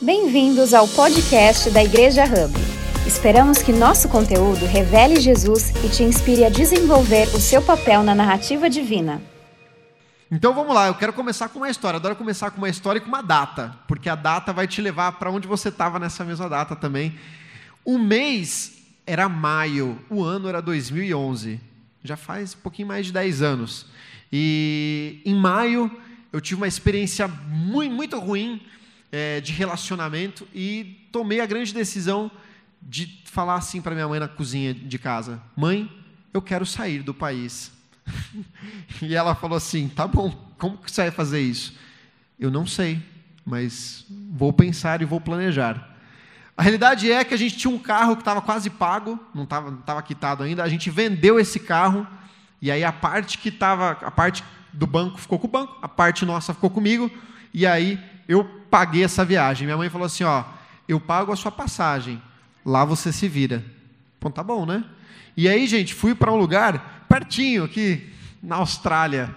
Bem-vindos ao podcast da Igreja Hub. Esperamos que nosso conteúdo revele Jesus e te inspire a desenvolver o seu papel na narrativa divina. Então vamos lá, eu quero começar com uma história. Adoro começar com uma história e com uma data, porque a data vai te levar para onde você estava nessa mesma data também. O mês era maio, o ano era 2011. Já faz um pouquinho mais de 10 anos. E em maio eu tive uma experiência muito, muito ruim é, de relacionamento e tomei a grande decisão de falar assim para minha mãe na cozinha de casa: Mãe, eu quero sair do país. e ela falou assim: Tá bom, como que você vai fazer isso? Eu não sei, mas vou pensar e vou planejar. A realidade é que a gente tinha um carro que estava quase pago, não estava quitado ainda. A gente vendeu esse carro e aí a parte que estava, a parte do banco ficou com o banco, a parte nossa ficou comigo. E aí eu paguei essa viagem. Minha mãe falou assim: ó, eu pago a sua passagem, lá você se vira. Bom, tá bom, né? E aí, gente, fui para um lugar pertinho aqui na Austrália.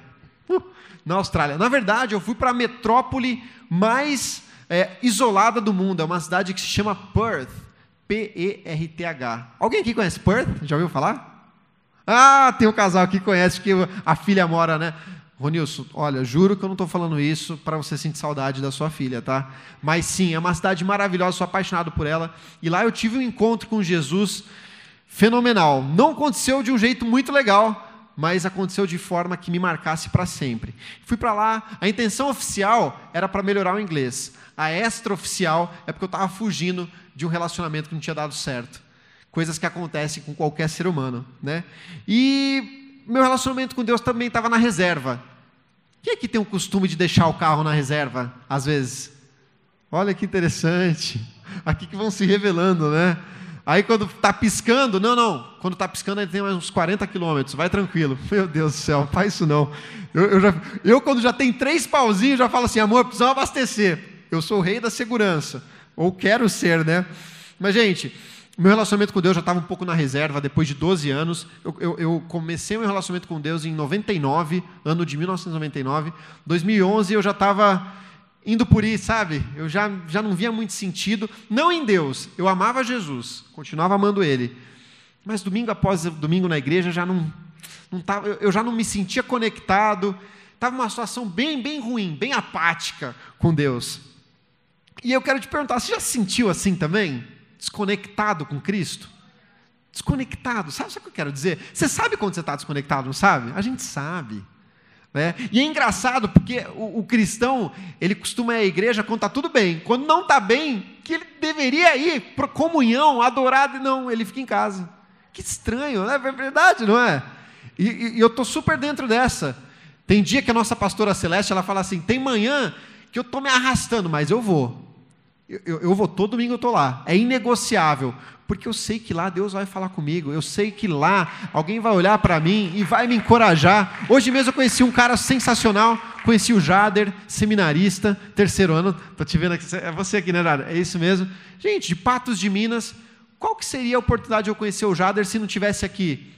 Uh, na Austrália. Na verdade, eu fui para a metrópole mais é, isolada do mundo. É uma cidade que se chama Perth. P-E-R-T-H. Alguém aqui conhece Perth? Já ouviu falar? Ah, tem um casal que conhece que a filha mora, né? Ronilson, olha, juro que eu não estou falando isso para você sentir saudade da sua filha, tá? Mas sim, é uma cidade maravilhosa, sou apaixonado por ela. E lá eu tive um encontro com Jesus fenomenal. Não aconteceu de um jeito muito legal, mas aconteceu de forma que me marcasse para sempre. Fui para lá, a intenção oficial era para melhorar o inglês. A extraoficial é porque eu estava fugindo de um relacionamento que não tinha dado certo. Coisas que acontecem com qualquer ser humano, né? E meu relacionamento com Deus também estava na reserva. Quem é que tem o costume de deixar o carro na reserva, às vezes? Olha que interessante. Aqui que vão se revelando, né? Aí quando está piscando, não, não. Quando está piscando, ele tem uns 40 quilômetros. Vai tranquilo. Meu Deus do céu, faz isso não. Eu, eu, já, eu, quando já tem três pauzinhos, já falo assim, amor, precisamos abastecer. Eu sou o rei da segurança. Ou quero ser, né? Mas, gente, meu relacionamento com Deus já estava um pouco na reserva, depois de 12 anos. Eu, eu, eu, comecei meu relacionamento com Deus em 99, ano de 1999. 2011 eu já estava indo por aí, sabe? Eu já, já não via muito sentido. Não em Deus, eu amava Jesus, continuava amando Ele. Mas domingo após domingo na igreja já não, não tava, eu já não me sentia conectado. Estava uma situação bem, bem ruim, bem apática com Deus. E eu quero te perguntar, você já se sentiu assim também? Desconectado com Cristo? Desconectado, sabe, sabe o que eu quero dizer? Você sabe quando você está desconectado, não sabe? A gente sabe. Né? E é engraçado porque o, o, cristão, ele costuma ir à igreja quando está tudo bem. Quando não está bem, que ele deveria ir para comunhão, adorado, e não, ele fica em casa. Que estranho, não é verdade, não é? E, e, e eu estou super dentro dessa. Tem dia que a nossa pastora Celeste, ela fala assim, tem manhã que eu estou me arrastando, mas eu vou. Eu, eu, vou, todo domingo eu estou lá. É inegociável. Porque eu sei que lá Deus vai falar comigo. Eu sei que lá alguém vai olhar para mim e vai me encorajar. Hoje mesmo eu conheci um cara sensacional. Conheci o Jader, seminarista, terceiro ano. Estou te vendo aqui. É você aqui, né, Jader? É isso mesmo. Gente, de Patos de Minas. Qual que seria a oportunidade de eu conhecer o Jader se não tivesse aqui?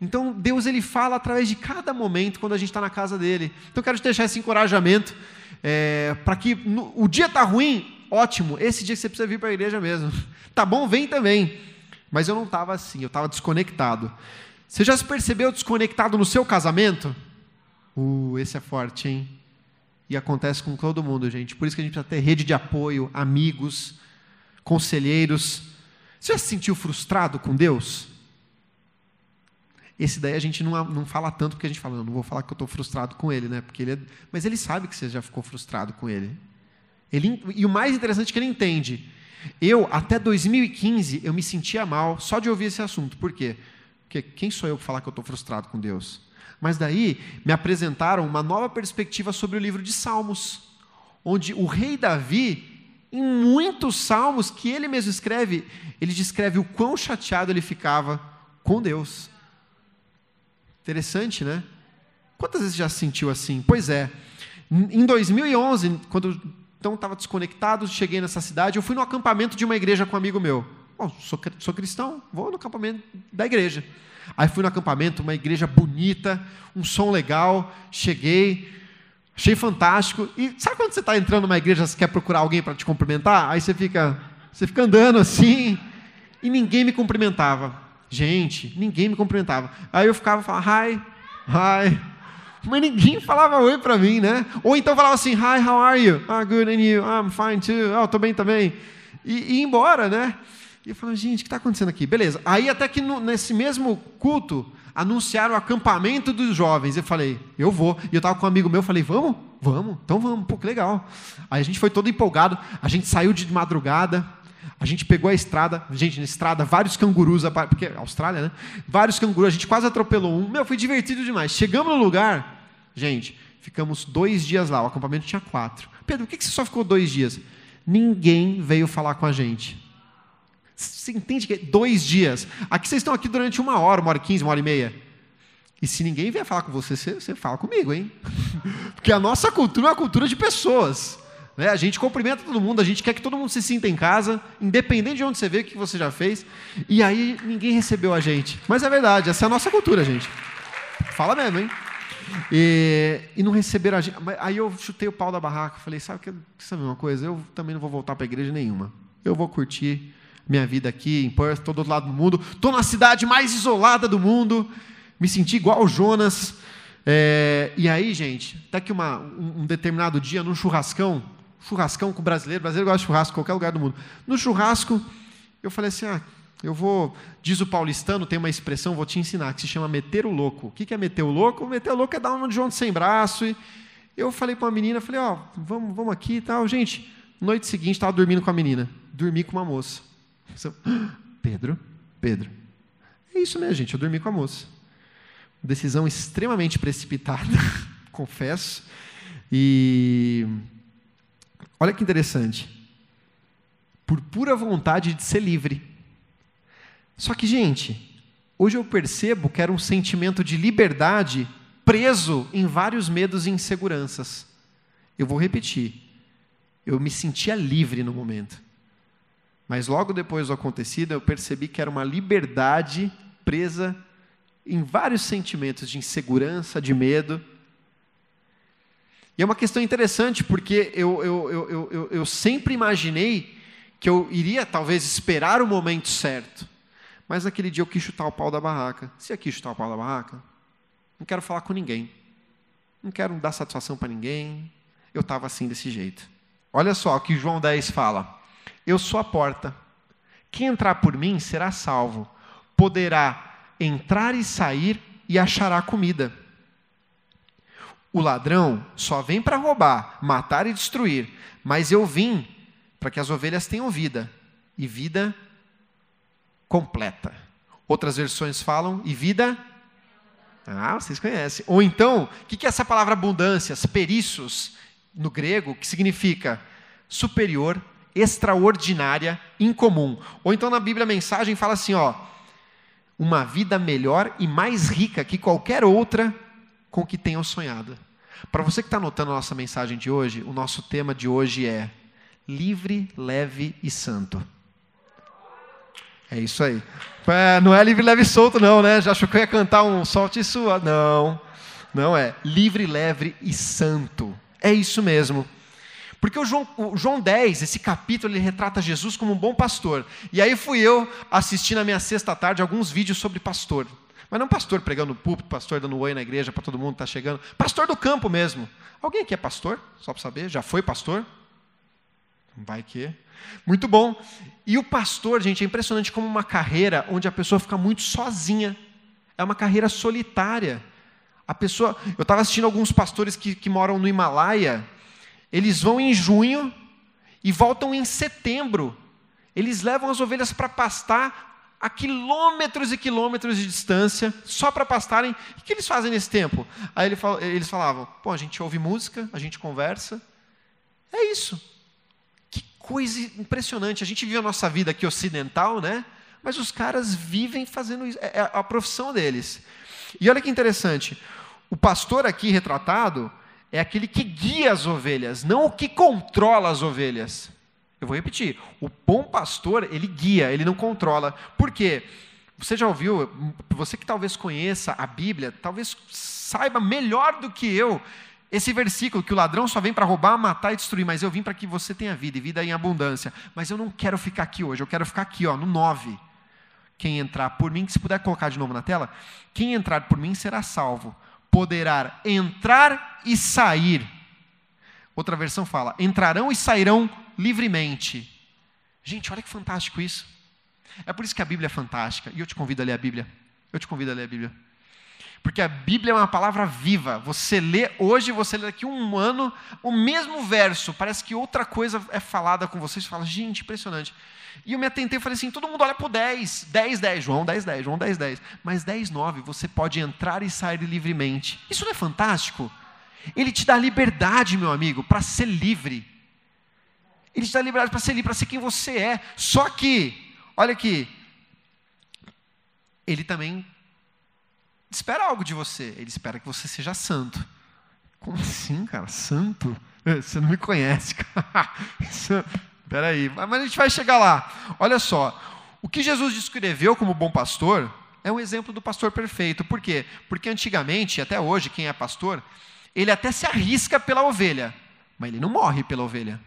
Então, Deus ele fala através de cada momento quando a gente está na casa dele. Então, eu quero te deixar esse encorajamento é, para que no, o dia está ruim, ótimo, esse dia você precisa vir para a igreja mesmo. Tá bom, vem também. Mas eu não estava assim, eu estava desconectado. Você já se percebeu desconectado no seu casamento? Uh, esse é forte, hein? E acontece com todo mundo, gente. Por isso que a gente precisa ter rede de apoio, amigos, conselheiros. Você já se sentiu frustrado com Deus? Esse daí a gente não, não fala tanto porque a gente fala, não, não vou falar que eu estou frustrado com ele, né? Porque ele é... Mas ele sabe que você já ficou frustrado com ele. Ele, e o mais interessante é que ele entende. Eu, até 2015, eu me sentia mal só de ouvir esse assunto. Por quê? Porque quem sou eu para falar que eu estou frustrado com Deus? Mas daí me apresentaram uma nova perspectiva sobre o livro de Salmos, onde o rei Davi, em muitos salmos que ele mesmo escreve, ele descreve o quão chateado ele ficava com Deus. Interessante, né? Quantas vezes já se sentiu assim? Pois é. Em 2011, quando então estava desconectado, cheguei nessa cidade, eu fui no acampamento de uma igreja com um amigo meu. Bom, sou, sou cristão, vou no acampamento da igreja. Aí fui no acampamento, uma igreja bonita, um som legal, cheguei, Achei fantástico. E sabe quando você está entrando numa igreja, você quer procurar alguém para te cumprimentar? Aí você fica, você fica andando assim, e ninguém me cumprimentava. Gente, ninguém me cumprimentava. Aí eu ficava falando, hi, hi. Mas ninguém falava oi para mim, né? Ou então falava assim, hi, how are you? Ah, good, and you? I'm fine too. Oh, tô bem também. E, e embora, né? E eu falava, gente, o que está acontecendo aqui? Beleza. Aí até que no, nesse mesmo culto, anunciaram o acampamento dos jovens. Eu falei, eu vou. E eu estava com um amigo meu, falei, vamos? Vamos, então vamos, pô, que legal. Aí a gente foi todo empolgado, a gente saiu de madrugada, a gente pegou a estrada, gente, na estrada, vários cangurus, porque Austrália, né? Vários cangurus, a gente quase atropelou um. Meu, foi divertido demais. Chegamos no lugar, gente, ficamos dois dias lá, o acampamento tinha quatro. Pedro, por que você só ficou dois dias? Ninguém veio falar com a gente. Você entende que é dois dias? Aqui vocês estão aqui durante uma hora, uma hora e quinze, uma hora e meia. E se ninguém vier falar com você, você, você fala comigo, hein? Porque a nossa cultura é uma cultura de pessoas. Né? A gente cumprimenta todo mundo, a gente quer que todo mundo se sinta em casa, independente de onde você vê, o que você já fez. E aí ninguém recebeu a gente. Mas é verdade, essa é a nossa cultura, gente. Fala mesmo, hein? E, e não receberam a gente. Aí eu chutei o pau da barraca, falei, sabe que sabe uma coisa? Eu também não vou voltar para a igreja nenhuma. Eu vou curtir minha vida aqui em Perth, todo outro lado do mundo. Estou na cidade mais isolada do mundo me senti igual o Jonas. É, e aí, gente, até que uma, um, um, determinado dia, num churrascão, churrascão com brasileiro, brasileiro gosta de churrasco em qualquer lugar do mundo. No churrasco, eu falei assim: ah, eu vou, diz o paulistano, tem uma expressão, vou te ensinar, que se chama meter o louco. O que é meter o louco? Meter o louco é dar um de João sem braço. E eu falei para uma menina, falei: ó, oh, vamos, vamos aqui e tal. Gente, noite seguinte, estava dormindo com a menina, dormi com uma moça. Pedro, Pedro. É isso mesmo, gente, eu dormi com a moça. Decisão extremamente precipitada, confesso. E olha que interessante. Por pura vontade de ser livre. Só que, gente, hoje eu percebo que era um sentimento de liberdade preso em vários medos e inseguranças. Eu vou repetir. Eu me sentia livre no momento. Mas logo depois do acontecido, eu percebi que era uma liberdade presa em vários sentimentos de insegurança, de medo. E é uma questão interessante, porque eu, eu, eu, eu, eu sempre imaginei que eu iria talvez esperar o momento certo. Mas naquele dia eu quis chutar o pau da barraca. Se eu quis chutar o pau da barraca, não quero falar com ninguém. Não quero dar satisfação para ninguém. Eu estava assim desse jeito. Olha só o que João 10 fala. Eu sou a porta. Quem entrar por mim será salvo. Poderá entrar e sair e achará comida. O ladrão só vem para roubar, matar e destruir, mas eu vim para que as ovelhas tenham vida, e vida completa. Outras versões falam, e vida. Ah, vocês conhecem. Ou então, o que é essa palavra abundância? Perissos, no grego, que significa superior, extraordinária, incomum. Ou então na Bíblia a mensagem fala assim, ó, uma vida melhor e mais rica que qualquer outra com que tenham sonhado. Para você que está anotando a nossa mensagem de hoje, o nosso tema de hoje é livre, leve e santo. É isso aí. É, não é livre, leve e solto, não, né? Já achou que eu ia cantar um solte sua? Não. Não é. Livre, leve e santo. É isso mesmo. Porque o João, o João 10, esse capítulo, ele retrata Jesus como um bom pastor. E aí fui eu assistir na minha sexta tarde alguns vídeos sobre pastor. Mas não pastor pregando no púlpito, pastor dando oi na igreja para todo mundo que está chegando. Pastor do campo mesmo. Alguém aqui é pastor? Só para saber. Já foi pastor? Vai que. Muito bom. E o pastor, gente, é impressionante como uma carreira onde a pessoa fica muito sozinha. É uma carreira solitária. A pessoa. Eu estava assistindo alguns pastores que, que moram no Himalaia eles vão em junho e voltam em setembro. Eles levam as ovelhas para pastar a quilômetros e quilômetros de distância, só para pastarem. O que eles fazem nesse tempo? Aí eles falavam: pô, a gente ouve música, a gente conversa. É isso. Que coisa impressionante. A gente vive a nossa vida aqui ocidental, né? Mas os caras vivem fazendo isso. É, é a profissão deles. E olha que interessante. O pastor aqui retratado, é aquele que guia as ovelhas, não o que controla as ovelhas. Eu vou repetir: o bom pastor, ele guia, ele não controla. Por quê? Você já ouviu, você que talvez conheça a Bíblia, talvez saiba melhor do que eu, Esse versículo que o ladrão só vem para roubar, matar e destruir, mas eu vim para que você tenha vida e vida em abundância. Mas eu não quero ficar aqui hoje, eu quero ficar aqui, ó, no 9. Quem entrar por mim, se puder colocar de novo na tela, quem entrar por mim será salvo. Poderá entrar e sair. Outra versão fala: entrarão e sairão livremente. Gente, olha que fantástico isso. É por isso que a Bíblia é fantástica. E eu te convido a ler a Bíblia. Eu te convido a ler a Bíblia. Porque a Bíblia é uma palavra viva. Você lê hoje, você lê daqui um ano, o mesmo verso. Parece que outra coisa é falada com você. Você fala, gente, impressionante. E eu me atentei e falei assim: todo mundo olha para o 10, 10, 10, João 10, 10, João 10, 10. Mas 10, 9, você pode entrar e sair livremente. Isso não é fantástico? Ele te dá liberdade, meu amigo, para ser livre. Ele te dá liberdade para ser livre, para ser quem você é. Só que, olha aqui, ele também espera algo de você. Ele espera que você seja santo. Como assim, cara? Santo? É, você não me conhece, cara. Espera aí, mas a gente vai chegar lá. Olha só, o que Jesus descreveu como bom pastor é um exemplo do pastor perfeito. Por quê? Porque antigamente, até hoje, quem é pastor, ele até se arrisca pela ovelha, mas ele não morre pela ovelha.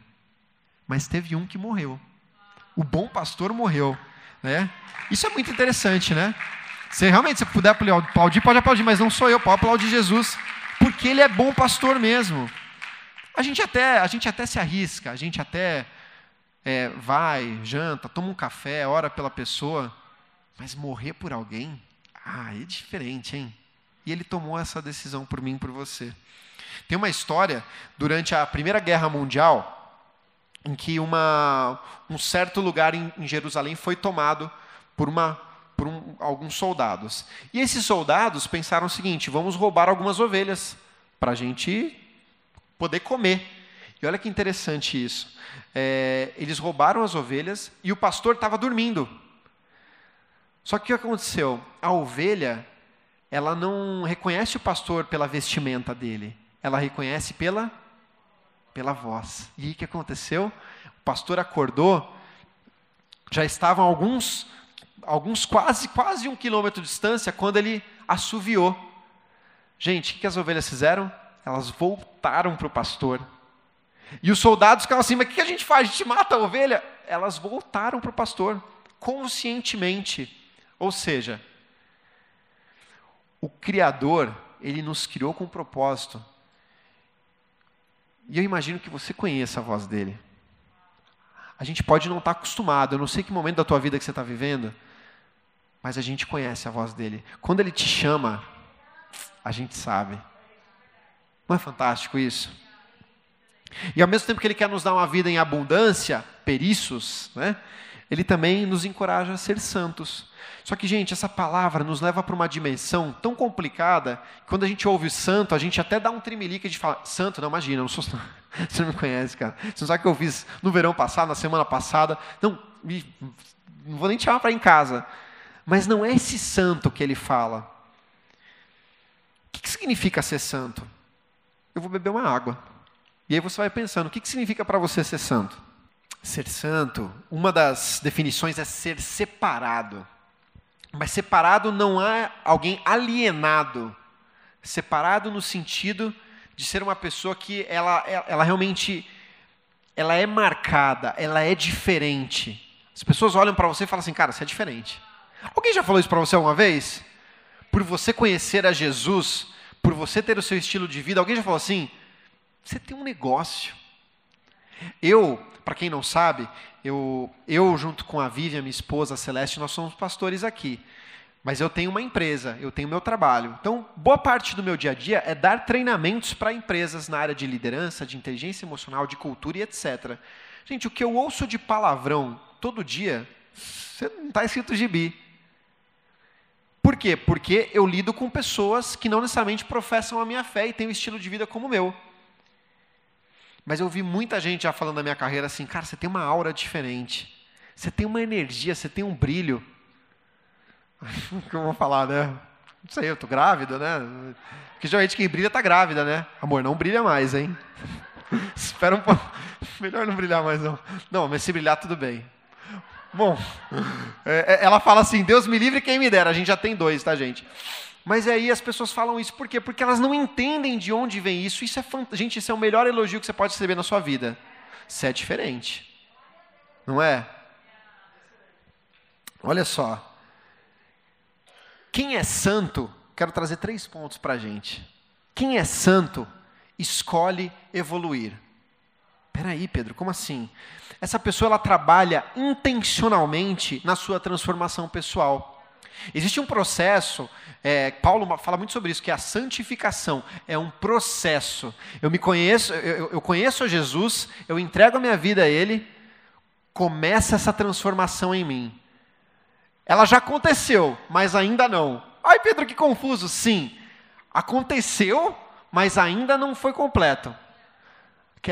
Mas teve um que morreu. O bom pastor morreu. Né? Isso é muito interessante, né? Se realmente você puder aplaudir, pode aplaudir, mas não sou eu, pode aplaudir Jesus, porque ele é bom pastor mesmo. A gente até, a gente até se arrisca, a gente até é, vai, janta, toma um café, ora pela pessoa, mas morrer por alguém, ah, é diferente, hein? E ele tomou essa decisão por mim, por você. Tem uma história durante a Primeira Guerra Mundial em que uma, um certo lugar em, em Jerusalém foi tomado por uma por um, alguns soldados. E esses soldados pensaram o seguinte: vamos roubar algumas ovelhas para a gente poder comer. E olha que interessante isso. É, eles roubaram as ovelhas e o pastor estava dormindo. Só que o que aconteceu? A ovelha, ela não reconhece o pastor pela vestimenta dele, ela reconhece pela pela voz. E o que aconteceu? O pastor acordou, já estavam alguns alguns quase, quase um quilômetro de distância, quando ele assoviou. Gente, o que as ovelhas fizeram? Elas voltaram para o pastor. E os soldados ficavam assim: mas o que a gente faz? A gente mata a ovelha? Elas voltaram para o pastor, conscientemente. Ou seja, o Criador, ele nos criou com um propósito. E eu imagino que você conheça a voz dele. A gente pode não estar acostumado, eu não sei que momento da tua vida que você está vivendo, mas a gente conhece a voz dele. Quando ele te chama, a gente sabe. Não é fantástico isso? E ao mesmo tempo que ele quer nos dar uma vida em abundância, periços, né? ele também nos encoraja a ser santos. Só que, gente, essa palavra nos leva para uma dimensão tão complicada que quando a gente ouve santo, a gente até dá um trimelique de falar, santo, não, imagina, não sou Você não me conhece, cara. Você não sabe o que eu fiz no verão passado, na semana passada. Não, não vou nem te chamar para ir em casa. Mas não é esse santo que ele fala. O que significa ser santo? Eu vou beber uma água. E aí você vai pensando, o que significa para você ser santo? Ser santo, uma das definições é ser separado. Mas separado não é alguém alienado. Separado no sentido de ser uma pessoa que ela, ela realmente ela é marcada, ela é diferente. As pessoas olham para você e falam assim, cara, você é diferente. Alguém já falou isso para você alguma vez? Por você conhecer a Jesus, por você ter o seu estilo de vida, alguém já falou assim? Você tem um negócio. Eu, para quem não sabe, eu, eu junto com a Vivian, minha esposa, a Celeste, nós somos pastores aqui. Mas eu tenho uma empresa, eu tenho meu trabalho. Então, boa parte do meu dia a dia é dar treinamentos para empresas na área de liderança, de inteligência emocional, de cultura e etc. Gente, o que eu ouço de palavrão todo dia, você não está escrito gibi. Por quê? Porque eu lido com pessoas que não necessariamente professam a minha fé e têm um estilo de vida como o meu. Mas eu vi muita gente já falando na minha carreira assim, cara, você tem uma aura diferente. Você tem uma energia, você tem um brilho. O que eu vou falar, né? Não sei, eu tô grávida, né? Porque geralmente quem brilha tá grávida, né? Amor, não brilha mais, hein? Espera um pouco. Melhor não brilhar mais, não. Não, mas se brilhar, tudo bem. Bom, é, é, ela fala assim: Deus me livre quem me dera. A gente já tem dois, tá, gente? Mas aí as pessoas falam isso por quê? Porque elas não entendem de onde vem isso. Isso é fant... Gente, isso é o melhor elogio que você pode receber na sua vida. Você é diferente. Não é? Olha só. Quem é santo, quero trazer três pontos para a gente. Quem é santo escolhe evoluir. Peraí, Pedro, como assim? Essa pessoa ela trabalha intencionalmente na sua transformação pessoal. Existe um processo, é, Paulo fala muito sobre isso, que é a santificação. É um processo. Eu me conheço, eu, eu conheço Jesus, eu entrego a minha vida a Ele, começa essa transformação em mim. Ela já aconteceu, mas ainda não. Ai, Pedro, que confuso. Sim, aconteceu, mas ainda não foi completo.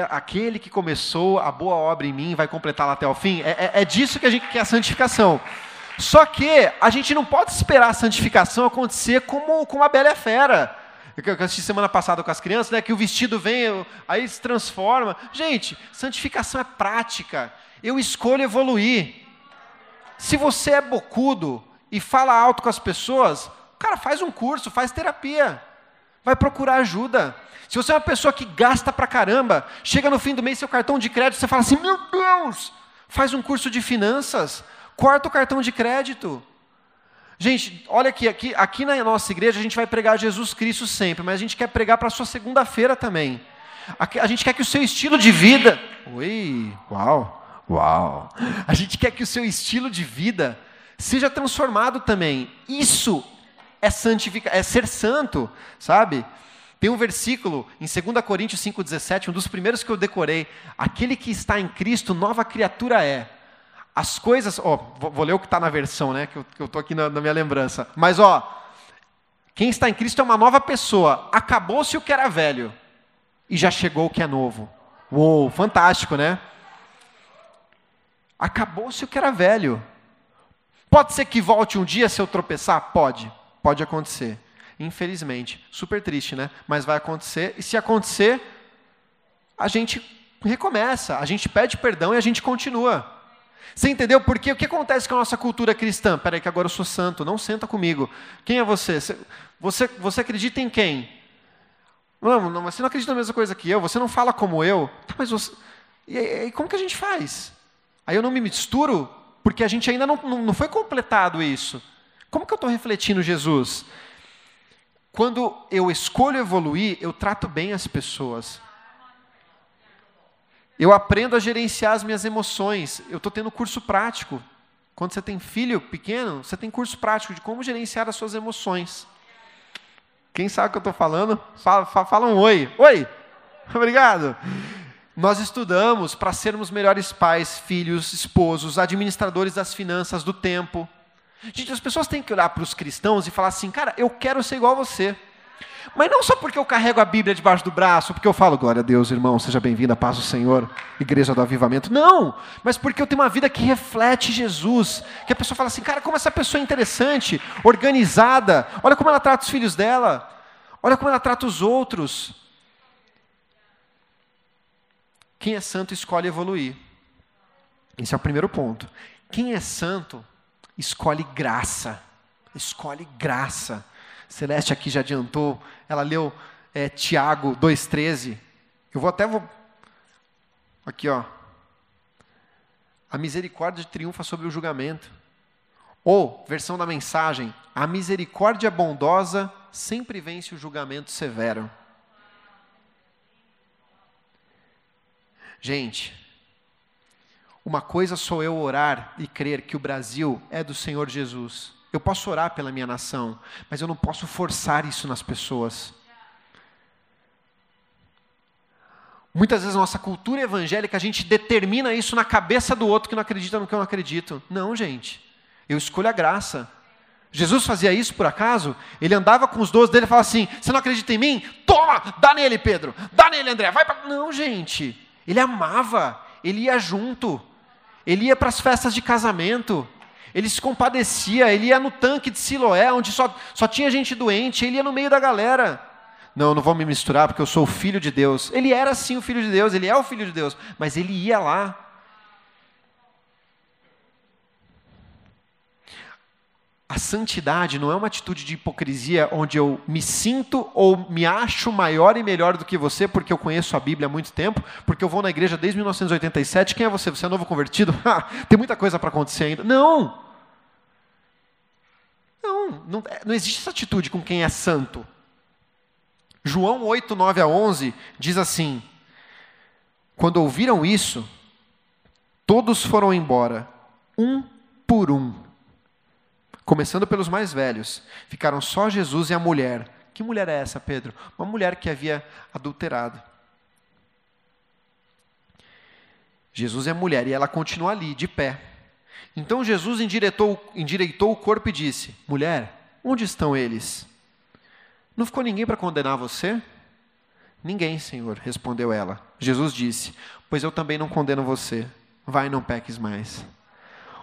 Aquele que começou a boa obra em mim vai completá-la até o fim. É, é, é disso que a gente quer a santificação. Só que a gente não pode esperar a santificação acontecer como, como a Bela e a Fera. Eu assisti semana passada com as crianças, né, que o vestido vem, aí se transforma. Gente, santificação é prática. Eu escolho evoluir. Se você é bocudo e fala alto com as pessoas, cara, faz um curso, faz terapia. Vai procurar ajuda. Se você é uma pessoa que gasta pra caramba, chega no fim do mês seu cartão de crédito, você fala assim: "Meu Deus!" Faz um curso de finanças, corta o cartão de crédito. Gente, olha aqui, aqui, aqui na nossa igreja a gente vai pregar Jesus Cristo sempre, mas a gente quer pregar para a sua segunda-feira também. A gente quer que o seu estilo de vida. Oi, uau! Uau! A gente quer que o seu estilo de vida seja transformado também. Isso é santificar, é ser santo, sabe? Tem um versículo em 2 Coríntios 5,17, um dos primeiros que eu decorei. Aquele que está em Cristo, nova criatura é. As coisas. Ó, vou, ler o que está na versão, né? Que eu estou aqui na, na minha lembrança. Mas, ó. Quem está em Cristo é uma nova pessoa. Acabou-se o que era velho. E já chegou o que é novo. Uou, fantástico, né? Acabou-se o que era velho. Pode ser que volte um dia se eu tropeçar? Pode. Pode acontecer. Infelizmente. Super triste, né? Mas vai acontecer. E se acontecer, a gente recomeça. A gente pede perdão e a gente continua. Você entendeu por quê? O que acontece com a nossa cultura cristã? Peraí, que agora eu sou santo. Não senta comigo. Quem é você? Você, você acredita em quem? Não, não, você não acredita na mesma coisa que eu. Você não fala como eu. Tá, mas você... E, e como que a gente faz? Aí eu não me misturo porque a gente ainda não, não, não foi completado isso. Como que eu estou refletindo Jesus? Quando eu escolho evoluir, eu trato bem as pessoas. Eu aprendo a gerenciar as minhas emoções. Eu estou tendo curso prático. Quando você tem filho pequeno, você tem curso prático de como gerenciar as suas emoções. Quem sabe o que eu estou falando? Fala, fala, um oi. Oi! Obrigado. Nós estudamos para sermos melhores pais, filhos, esposos, administradores das finanças, do tempo. Gente, as pessoas têm que olhar para os cristãos e falar assim, cara, eu quero ser igual a você. Mas não só porque eu carrego a Bíblia debaixo do braço, porque eu falo, glória a Deus, irmão, seja bem-vindo, a paz do Senhor, igreja do avivamento. Não, mas porque eu tenho uma vida que reflete Jesus. Que a pessoa fala assim, cara, como essa pessoa é interessante, organizada, olha como ela trata os filhos dela, olha como ela trata os outros. Quem é santo escolhe evoluir. Esse é o primeiro ponto. Quem é santo escolhe graça. Escolhe graça. Celeste aqui já adiantou, ela leu é, Tiago 2,13. Eu vou até. Vou... Aqui, ó. A misericórdia triunfa sobre o julgamento. Ou, versão da mensagem, a misericórdia bondosa sempre vence o julgamento severo. Gente, uma coisa sou eu orar e crer que o Brasil é do Senhor Jesus. Eu posso orar pela minha nação, mas eu não posso forçar isso nas pessoas. Muitas vezes nossa cultura evangélica, a gente determina isso na cabeça do outro que não acredita no que eu não acredito. Não, gente. Eu escolho a graça. Jesus fazia isso por acaso? Ele andava com os doze dele e falava assim: Você não acredita em mim? Toma, dá nele, Pedro. Dá nele, André. Vai para. Não, gente. Ele amava, ele ia junto, ele ia para as festas de casamento, ele se compadecia, ele ia no tanque de Siloé, onde só, só tinha gente doente, ele ia no meio da galera. Não, não vou me misturar porque eu sou o filho de Deus. Ele era sim o filho de Deus, ele é o filho de Deus, mas ele ia lá. A, santidade não é uma atitude de hipocrisia onde eu me sinto ou me acho maior e melhor do que você porque eu conheço a Bíblia há muito tempo, porque eu vou na igreja desde 1987. Quem é você? Você é novo convertido? Tem muita coisa para acontecer ainda. Não! Não, não, não existe essa atitude com quem é santo. João 8, 9 a 11 diz assim: Quando ouviram isso, todos foram embora, um por um começando pelos mais velhos. Ficaram só Jesus e a mulher. Que mulher é essa, Pedro? Uma mulher que havia adulterado. Jesus é mulher e ela continua ali, de pé. Então Jesus endireitou, endireitou o corpo e disse: Mulher, onde estão eles? Não ficou ninguém para condenar você? Ninguém, Senhor, respondeu ela. Jesus disse: Pois eu também não condeno você. Vai, não peques mais.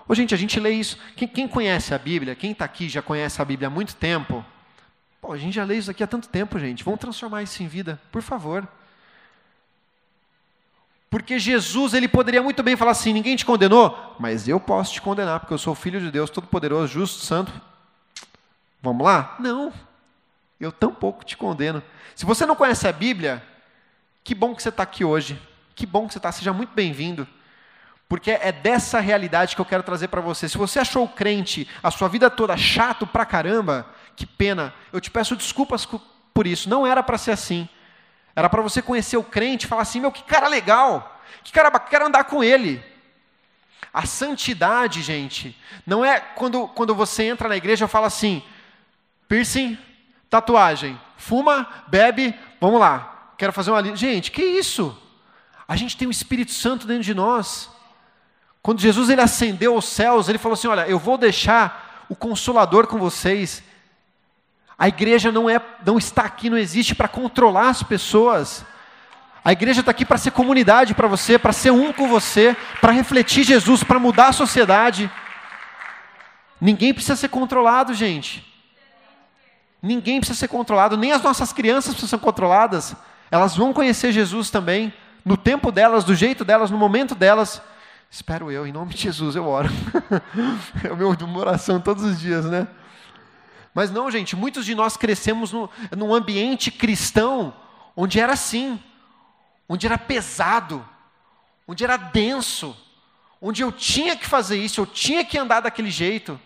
Ô, gente, a gente lê isso. Quem, quem conhece a Bíblia, quem está aqui já conhece a Bíblia há muito tempo. Pô, a gente já lê isso aqui há tanto tempo, gente. Vamos transformar isso em vida, por favor. Porque Jesus, ele poderia muito bem falar assim: ninguém te condenou, mas eu posso te condenar, porque eu sou filho de Deus, todo-poderoso, justo, santo. Vamos lá? Não. Eu tampouco te condeno. Se você não conhece a Bíblia, que bom que você está aqui hoje. Que bom que você está. Seja muito bem-vindo. Porque é dessa realidade que eu quero trazer para você. Se você achou o crente a sua vida toda chato pra caramba, que pena. Eu te peço desculpas por isso. Não era para ser assim. Era para você conhecer o crente e falar assim: meu, que cara legal. Que cara bacana, quero andar com ele. A santidade, gente, não é quando, quando você entra na igreja e fala assim: piercing, tatuagem, fuma, bebe, vamos lá, quero fazer uma. Gente, que isso? A gente tem o Espírito Santo dentro de nós. Quando Jesus ele ascendeu aos céus, ele falou assim: Olha, eu vou deixar o consolador com vocês. A igreja não, é, não está aqui, não existe para controlar as pessoas. A igreja está aqui para ser comunidade para você, para ser um com você, para refletir Jesus, para mudar a sociedade. Ninguém precisa ser controlado, gente. Ninguém precisa ser controlado, nem as nossas crianças precisam ser controladas. Elas vão conhecer Jesus também, no tempo delas, do jeito delas, no momento delas. Espero eu, em nome de Jesus eu oro. é o meu oração todos os dias, né? Mas não, gente, muitos de nós crescemos no, num ambiente cristão onde era assim, onde era pesado, onde era denso, onde eu tinha que fazer isso, eu tinha que andar daquele jeito.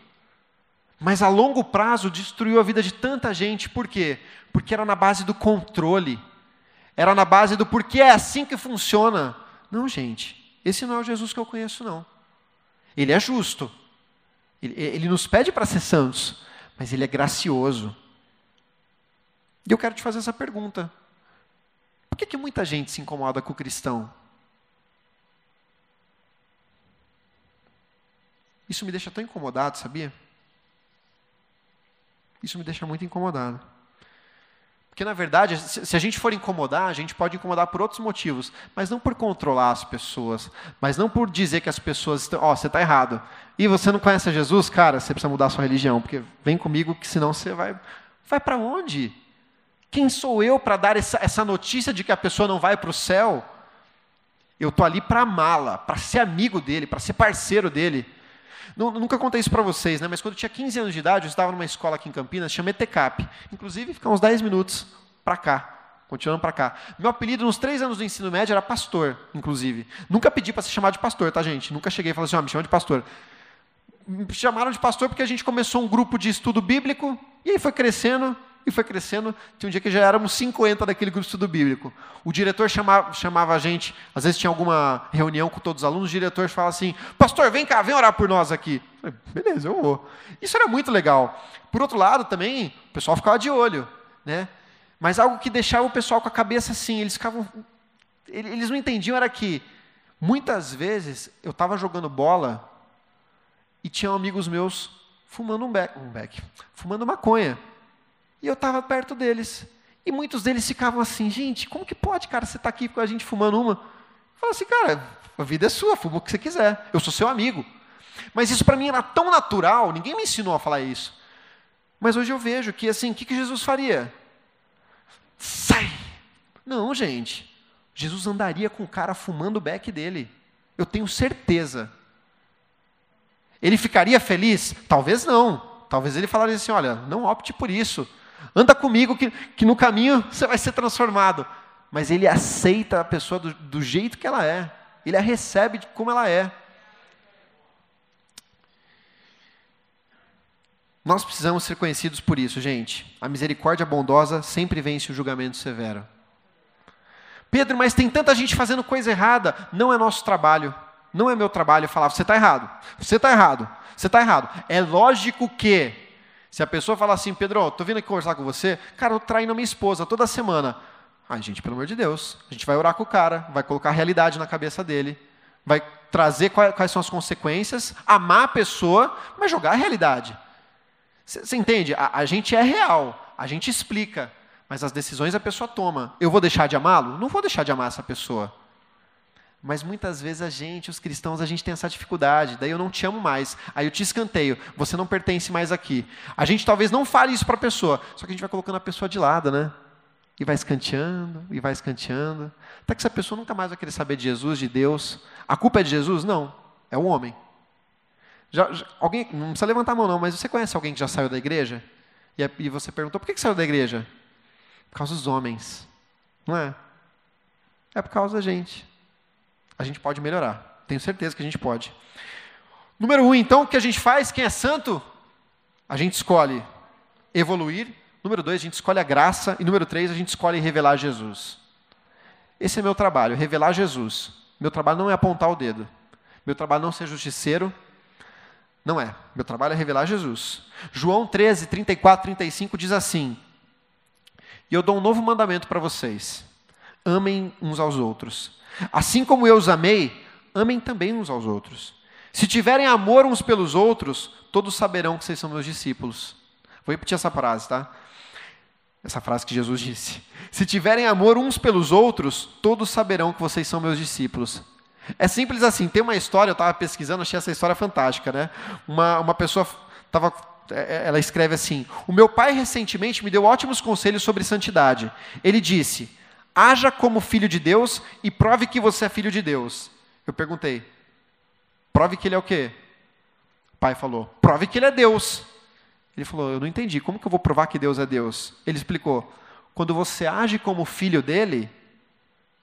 Mas a longo prazo destruiu a vida de tanta gente, por quê? Porque era na base do controle, era na base do porque é assim que funciona. Não, gente. Esse não é o Jesus que eu conheço, não. Ele é justo. Ele, ele nos pede para ser santos, mas ele é gracioso. E eu quero te fazer essa pergunta: por que, que muita gente se incomoda com o cristão? Isso me deixa tão incomodado, sabia? Isso me deixa muito incomodado. Porque, na verdade, se a gente for incomodar, a gente pode incomodar por outros motivos, mas não por controlar as pessoas, mas não por dizer que as pessoas estão, ó, oh, você está errado. E você não conhece Jesus? Cara, você precisa mudar a sua religião, porque vem comigo, que senão você vai. Vai para onde? Quem sou eu para dar essa, essa notícia de que a pessoa não vai para o céu? Eu estou ali para amá-la, para ser amigo dele, para ser parceiro dele. Nunca contei isso para vocês, né? mas quando eu tinha 15 anos de idade, eu estava numa escola aqui em Campinas, chama ETCAP. Inclusive, fica uns 10 minutos para cá. Continuando para cá. Meu apelido nos três anos do ensino médio era pastor, inclusive. Nunca pedi para ser chamado de pastor, tá, gente? Nunca cheguei e falei assim, me chama de pastor. Me chamaram de pastor porque a gente começou um grupo de estudo bíblico, e aí foi crescendo, e foi crescendo. Tinha um dia que já éramos 50 daquele grupo de estudo bíblico. O diretor chamava, chamava a gente, às vezes tinha alguma reunião com todos os alunos, o diretor falava assim: Pastor, vem cá, vem orar por nós aqui. Falei, Beleza, eu vou. Isso era muito legal. Por outro lado, também, o pessoal ficava de olho. Né? Mas algo que deixava o pessoal com a cabeça assim, eles ficavam. Eles não entendiam era que, muitas vezes, eu estava jogando bola e tinham amigos meus fumando um beck, um beck fumando maconha. E eu estava perto deles. E muitos deles ficavam assim, gente, como que pode, cara, você está aqui com a gente fumando uma? Eu falo assim, cara, a vida é sua, fuma o que você quiser. Eu sou seu amigo. Mas isso para mim era tão natural, ninguém me ensinou a falar isso. Mas hoje eu vejo que, assim, o que, que Jesus faria? Sai! Não, gente. Jesus andaria com o cara fumando o beck dele. Eu tenho certeza. Ele ficaria feliz? Talvez não. Talvez ele falaria assim: olha, não opte por isso. Anda comigo que, que no caminho você vai ser transformado. Mas ele aceita a pessoa do, do jeito que ela é. Ele a recebe como ela é. Nós precisamos ser conhecidos por isso, gente. A misericórdia bondosa sempre vence o julgamento severo. Pedro, mas tem tanta gente fazendo coisa errada. Não é nosso trabalho. Não é meu trabalho falar, você está errado. Você está errado. Você está errado. É lógico que, se a pessoa falar assim, Pedro, estou vindo aqui conversar com você, cara, eu traindo a minha esposa toda semana. Ai, gente, pelo amor de Deus. A gente vai orar com o cara, vai colocar a realidade na cabeça dele, vai trazer quais, quais são as consequências, amar a pessoa, mas jogar a realidade. Você entende? A, a gente é real, a gente explica, mas as decisões a pessoa toma. Eu vou deixar de amá-lo? Não vou deixar de amar essa pessoa. Mas muitas vezes a gente, os cristãos, a gente tem essa dificuldade. Daí eu não te amo mais. Aí eu te escanteio. Você não pertence mais aqui. A gente talvez não fale isso para a pessoa. Só que a gente vai colocando a pessoa de lado, né? E vai escanteando, e vai escanteando. Até que essa pessoa nunca mais vai querer saber de Jesus, de Deus. A culpa é de Jesus? Não. É o homem. Já, já, alguém, não precisa levantar a mão não, mas você conhece alguém que já saiu da igreja? E, e você perguntou, por que, que saiu da igreja? Por causa dos homens. Não é? É por causa da gente. A gente pode melhorar. Tenho certeza que a gente pode. Número um, então, o que a gente faz? Quem é santo? A gente escolhe evoluir. Número dois, a gente escolhe a graça. E número três, a gente escolhe revelar Jesus. Esse é meu trabalho, revelar Jesus. Meu trabalho não é apontar o dedo. Meu trabalho não é ser justiceiro. Não é. Meu trabalho é revelar Jesus. João 13, 34, 35 diz assim: E eu dou um novo mandamento para vocês: amem uns aos outros. Assim como eu os amei, amem também uns aos outros. Se tiverem amor uns pelos outros, todos saberão que vocês são meus discípulos. Vou repetir essa frase, tá? Essa frase que Jesus disse. Se tiverem amor uns pelos outros, todos saberão que vocês são meus discípulos. É simples assim. Tem uma história, eu estava pesquisando, achei essa história fantástica, né? Uma, uma pessoa estava é, é, ela escreve assim: O meu pai recentemente me deu ótimos conselhos sobre santidade. Ele disse: Haja como filho de Deus e prove que você é filho de Deus. Eu perguntei: Prove que ele é o quê? O pai falou: Prove que ele é Deus. Ele falou: Eu não entendi. Como que eu vou provar que Deus é Deus? Ele explicou: Quando você age como filho dele,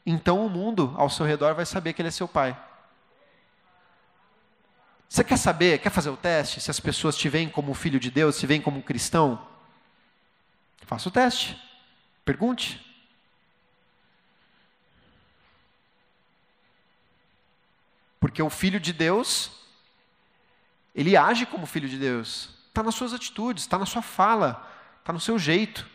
então o mundo ao seu redor vai saber que ele é seu pai. Você quer saber, quer fazer o teste se as pessoas te veem como filho de Deus, se veem como cristão? Faça o teste. Pergunte. Porque o filho de Deus, ele age como filho de Deus. Está nas suas atitudes, está na sua fala, está no seu jeito.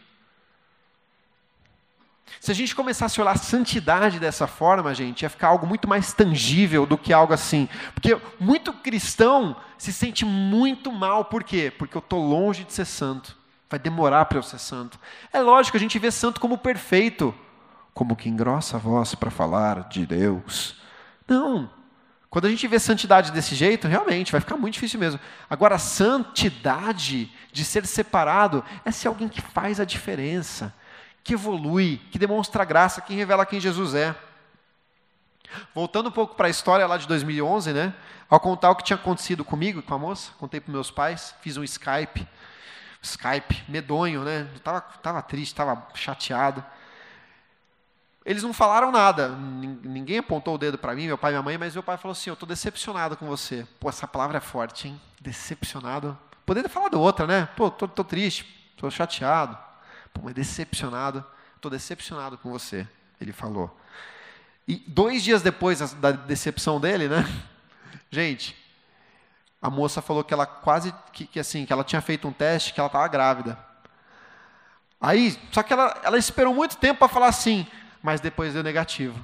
Se a gente começasse a olhar a santidade dessa forma, gente, ia ficar algo muito mais tangível do que algo assim. Porque muito cristão se sente muito mal, por quê? Porque eu estou longe de ser santo. Vai demorar para eu ser santo. É lógico, a gente vê santo como perfeito, como que engrossa a voz para falar de Deus. Não. Quando a gente vê santidade desse jeito, realmente vai ficar muito difícil mesmo. Agora, santidade de ser separado é ser alguém que faz a diferença que evolui, que demonstra graça, que revela quem Jesus é. Voltando um pouco para a história lá de 2011, né? Ao contar o que tinha acontecido comigo e com a moça, contei para meus pais, fiz um Skype, Skype medonho, né? Tava, tava triste, tava chateado. Eles não falaram nada, ninguém apontou o dedo para mim, meu pai e minha mãe, mas meu pai falou assim: Eu estou decepcionado com você. Pô, essa palavra é forte, hein? Decepcionado. Poderia falar da outra, né? Pô, tô, tô triste, tô chateado. Pô, mas decepcionado, estou decepcionado com você, ele falou. E dois dias depois da decepção dele, né? Gente, a moça falou que ela quase que, que assim, que ela tinha feito um teste, que ela estava grávida. Aí, só que ela, ela esperou muito tempo para falar assim, mas depois deu negativo.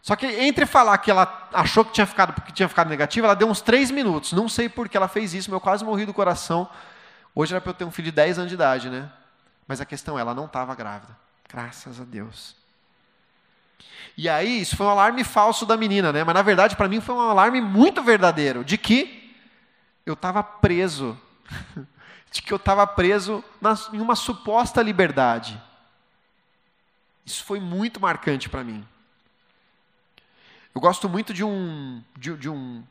Só que entre falar que ela achou que tinha ficado porque tinha ficado negativo, ela deu uns três minutos. Não sei por que ela fez isso, mas eu quase morri do coração. Hoje era para eu ter um filho de 10 anos de idade, né? Mas a questão é, ela não estava grávida. Graças a Deus. E aí, isso foi um alarme falso da menina, né? Mas na verdade, para mim, foi um alarme muito verdadeiro de que eu estava preso. de que eu estava preso na, em uma suposta liberdade. Isso foi muito marcante para mim. Eu gosto muito de um, de, de, um,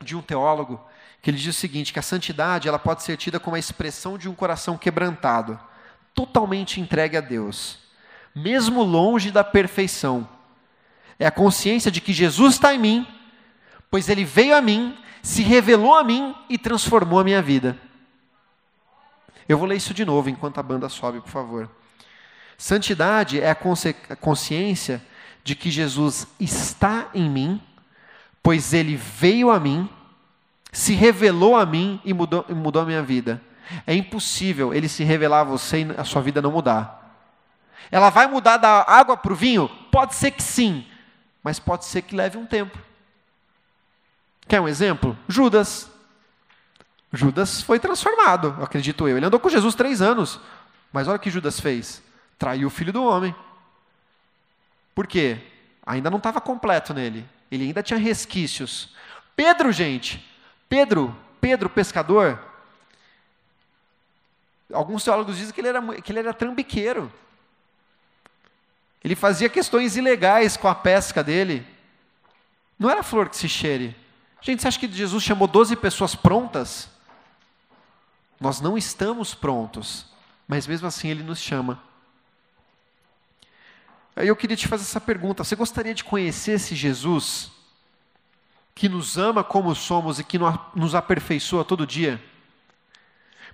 de um teólogo que ele diz o seguinte, que a santidade ela pode ser tida como a expressão de um coração quebrantado, totalmente entregue a Deus, mesmo longe da perfeição. É a consciência de que Jesus está em mim, pois ele veio a mim, se revelou a mim e transformou a minha vida. Eu vou ler isso de novo enquanto a banda sobe, por favor. Santidade é a consciência de que Jesus está em mim, pois ele veio a mim, se revelou a mim e mudou, mudou a minha vida. É impossível ele se revelar a você e a sua vida não mudar. Ela vai mudar da água para o vinho? Pode ser que sim, mas pode ser que leve um tempo. Quer um exemplo? Judas. Judas foi transformado, acredito eu. Ele andou com Jesus três anos, mas olha o que Judas fez: traiu o filho do homem. Por quê? Ainda não estava completo nele. Ele ainda tinha resquícios. Pedro, gente, Pedro, Pedro pescador. Alguns teólogos dizem que ele era, que ele era trambiqueiro. Ele fazia questões ilegais com a pesca dele. Não era flor que se cheire. Gente, você acha que Jesus chamou 12 pessoas prontas? Nós não estamos prontos, mas mesmo assim ele nos chama. Aí eu queria te fazer essa pergunta: você gostaria de conhecer esse Jesus que nos ama como somos e que nos aperfeiçoa todo dia?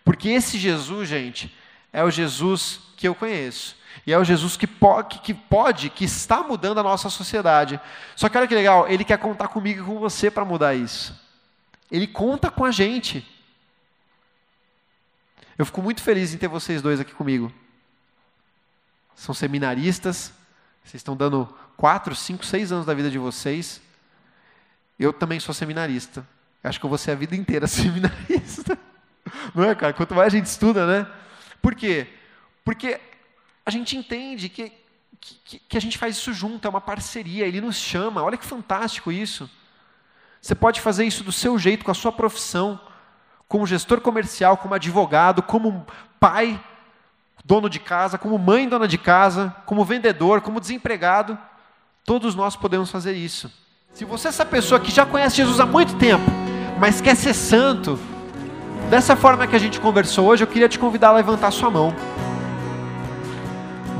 Porque esse Jesus, gente, é o Jesus que eu conheço. E é o Jesus que pode, que pode, que está mudando a nossa sociedade. Só que olha que legal, ele quer contar comigo e com você para mudar isso. Ele conta com a gente. Eu fico muito feliz em ter vocês dois aqui comigo. São seminaristas, vocês estão dando quatro, cinco, seis anos da vida de vocês. Eu também sou seminarista. Acho que eu vou ser a vida inteira seminarista. Não é, cara? Quanto mais a gente estuda, né? Por quê? Porque a gente entende que, que, que, a gente faz isso junto, é uma parceria, ele nos chama, olha que fantástico isso. Você pode fazer isso do seu jeito, com a sua profissão, como gestor comercial, como advogado, como pai, dono de casa, como mãe, dona de casa, como vendedor, como desempregado. Todos nós podemos fazer isso. Se você é essa pessoa que já conhece Jesus há muito tempo, mas quer ser santo, dessa forma que a gente conversou hoje, eu queria te convidar a levantar sua mão.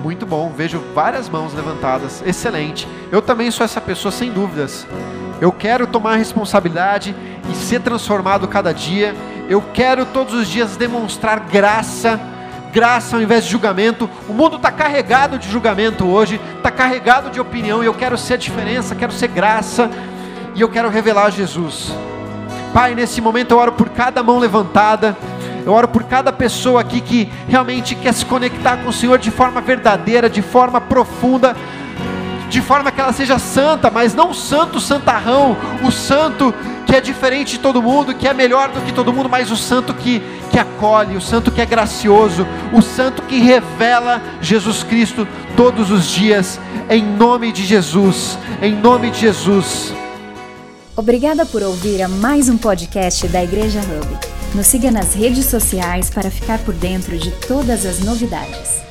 Muito bom, vejo várias mãos levantadas, excelente. Eu também sou essa pessoa, sem dúvidas. Eu quero tomar responsabilidade e ser transformado cada dia. Eu quero todos os dias demonstrar graça, graça ao invés de julgamento. O mundo está carregado de julgamento hoje, está carregado de opinião e eu quero ser diferença, quero ser graça e eu quero revelar Jesus. Pai, nesse momento eu oro por cada mão levantada. Eu oro por cada pessoa aqui que realmente quer se conectar com o Senhor de forma verdadeira, de forma profunda, de forma que ela seja santa, mas não santo santarrão, o santo que é diferente de todo mundo, que é melhor do que todo mundo, mas o santo que, que acolhe, o santo que é gracioso, o santo que revela Jesus Cristo todos os dias, em nome de Jesus, em nome de Jesus. Obrigada por ouvir a mais um podcast da Igreja Hub. Nos siga nas redes sociais para ficar por dentro de todas as novidades.